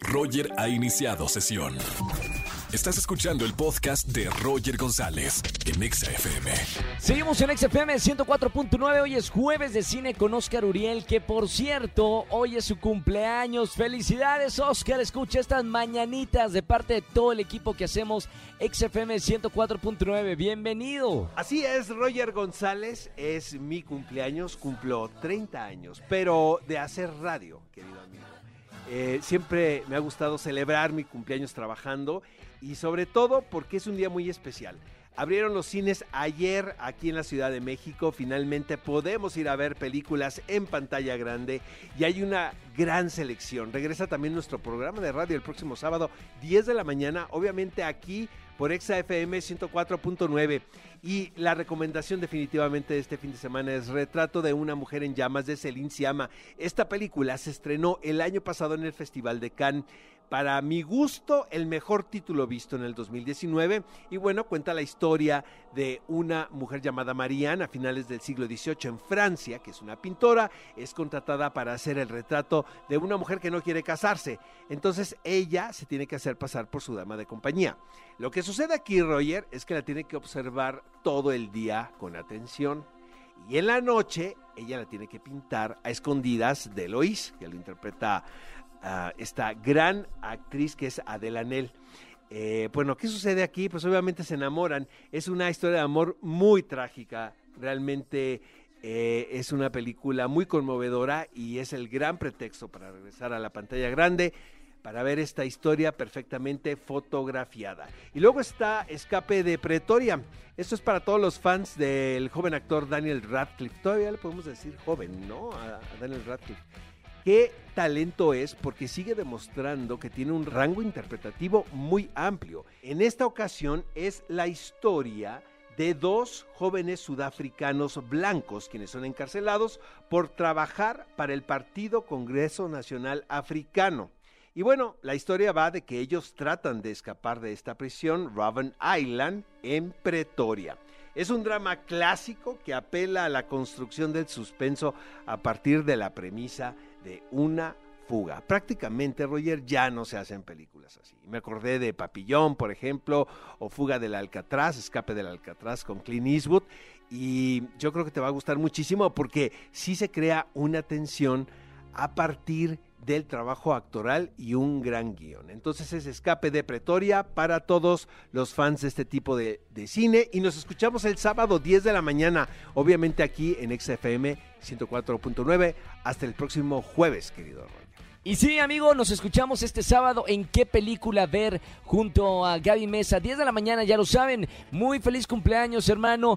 Roger ha iniciado sesión. Estás escuchando el podcast de Roger González en Exa FM. Seguimos en XFM 104.9. Hoy es jueves de cine con Oscar Uriel, que por cierto, hoy es su cumpleaños. Felicidades, Oscar. Escucha estas mañanitas de parte de todo el equipo que hacemos XFM 104.9. Bienvenido. Así es, Roger González, es mi cumpleaños, cumplo 30 años, pero de hacer radio, querido amigo. Eh, siempre me ha gustado celebrar mi cumpleaños trabajando y sobre todo porque es un día muy especial. Abrieron los cines ayer aquí en la Ciudad de México. Finalmente podemos ir a ver películas en pantalla grande y hay una gran selección. Regresa también nuestro programa de radio el próximo sábado, 10 de la mañana, obviamente aquí por Exa FM 104.9. Y la recomendación definitivamente de este fin de semana es Retrato de una mujer en llamas de Celine Siama. Esta película se estrenó el año pasado en el Festival de Cannes para mi gusto, el mejor título visto en el 2019. Y bueno, cuenta la historia de una mujer llamada Marianne a finales del siglo XVIII en Francia, que es una pintora, es contratada para hacer el retrato de una mujer que no quiere casarse. Entonces ella se tiene que hacer pasar por su dama de compañía. Lo que sucede aquí, Roger, es que la tiene que observar todo el día con atención. Y en la noche ella la tiene que pintar a escondidas de Lois, que lo interpreta esta gran actriz que es Adela Nel. Eh, bueno, ¿qué sucede aquí? Pues obviamente se enamoran. Es una historia de amor muy trágica. Realmente eh, es una película muy conmovedora y es el gran pretexto para regresar a la pantalla grande para ver esta historia perfectamente fotografiada. Y luego está Escape de Pretoria. Esto es para todos los fans del joven actor Daniel Radcliffe. Todavía le podemos decir joven, ¿no? a Daniel Radcliffe qué talento es porque sigue demostrando que tiene un rango interpretativo muy amplio. En esta ocasión es la historia de dos jóvenes sudafricanos blancos quienes son encarcelados por trabajar para el Partido Congreso Nacional Africano. Y bueno, la historia va de que ellos tratan de escapar de esta prisión, Robben Island, en Pretoria. Es un drama clásico que apela a la construcción del suspenso a partir de la premisa de una fuga. Prácticamente, Roger, ya no se hacen películas así. Me acordé de Papillón, por ejemplo, o Fuga del Alcatraz, Escape del Alcatraz con Clint Eastwood. Y yo creo que te va a gustar muchísimo porque sí se crea una tensión a partir del trabajo actoral y un gran guion. Entonces es Escape de Pretoria para todos los fans de este tipo de, cine y nos escuchamos el sábado 10 de la mañana, obviamente aquí en XFM 104.9. Hasta el próximo jueves, querido Y sí, amigo, nos escuchamos este sábado en qué película ver junto a Gaby Mesa. 10 de la mañana, ya lo saben. Muy feliz cumpleaños, hermano.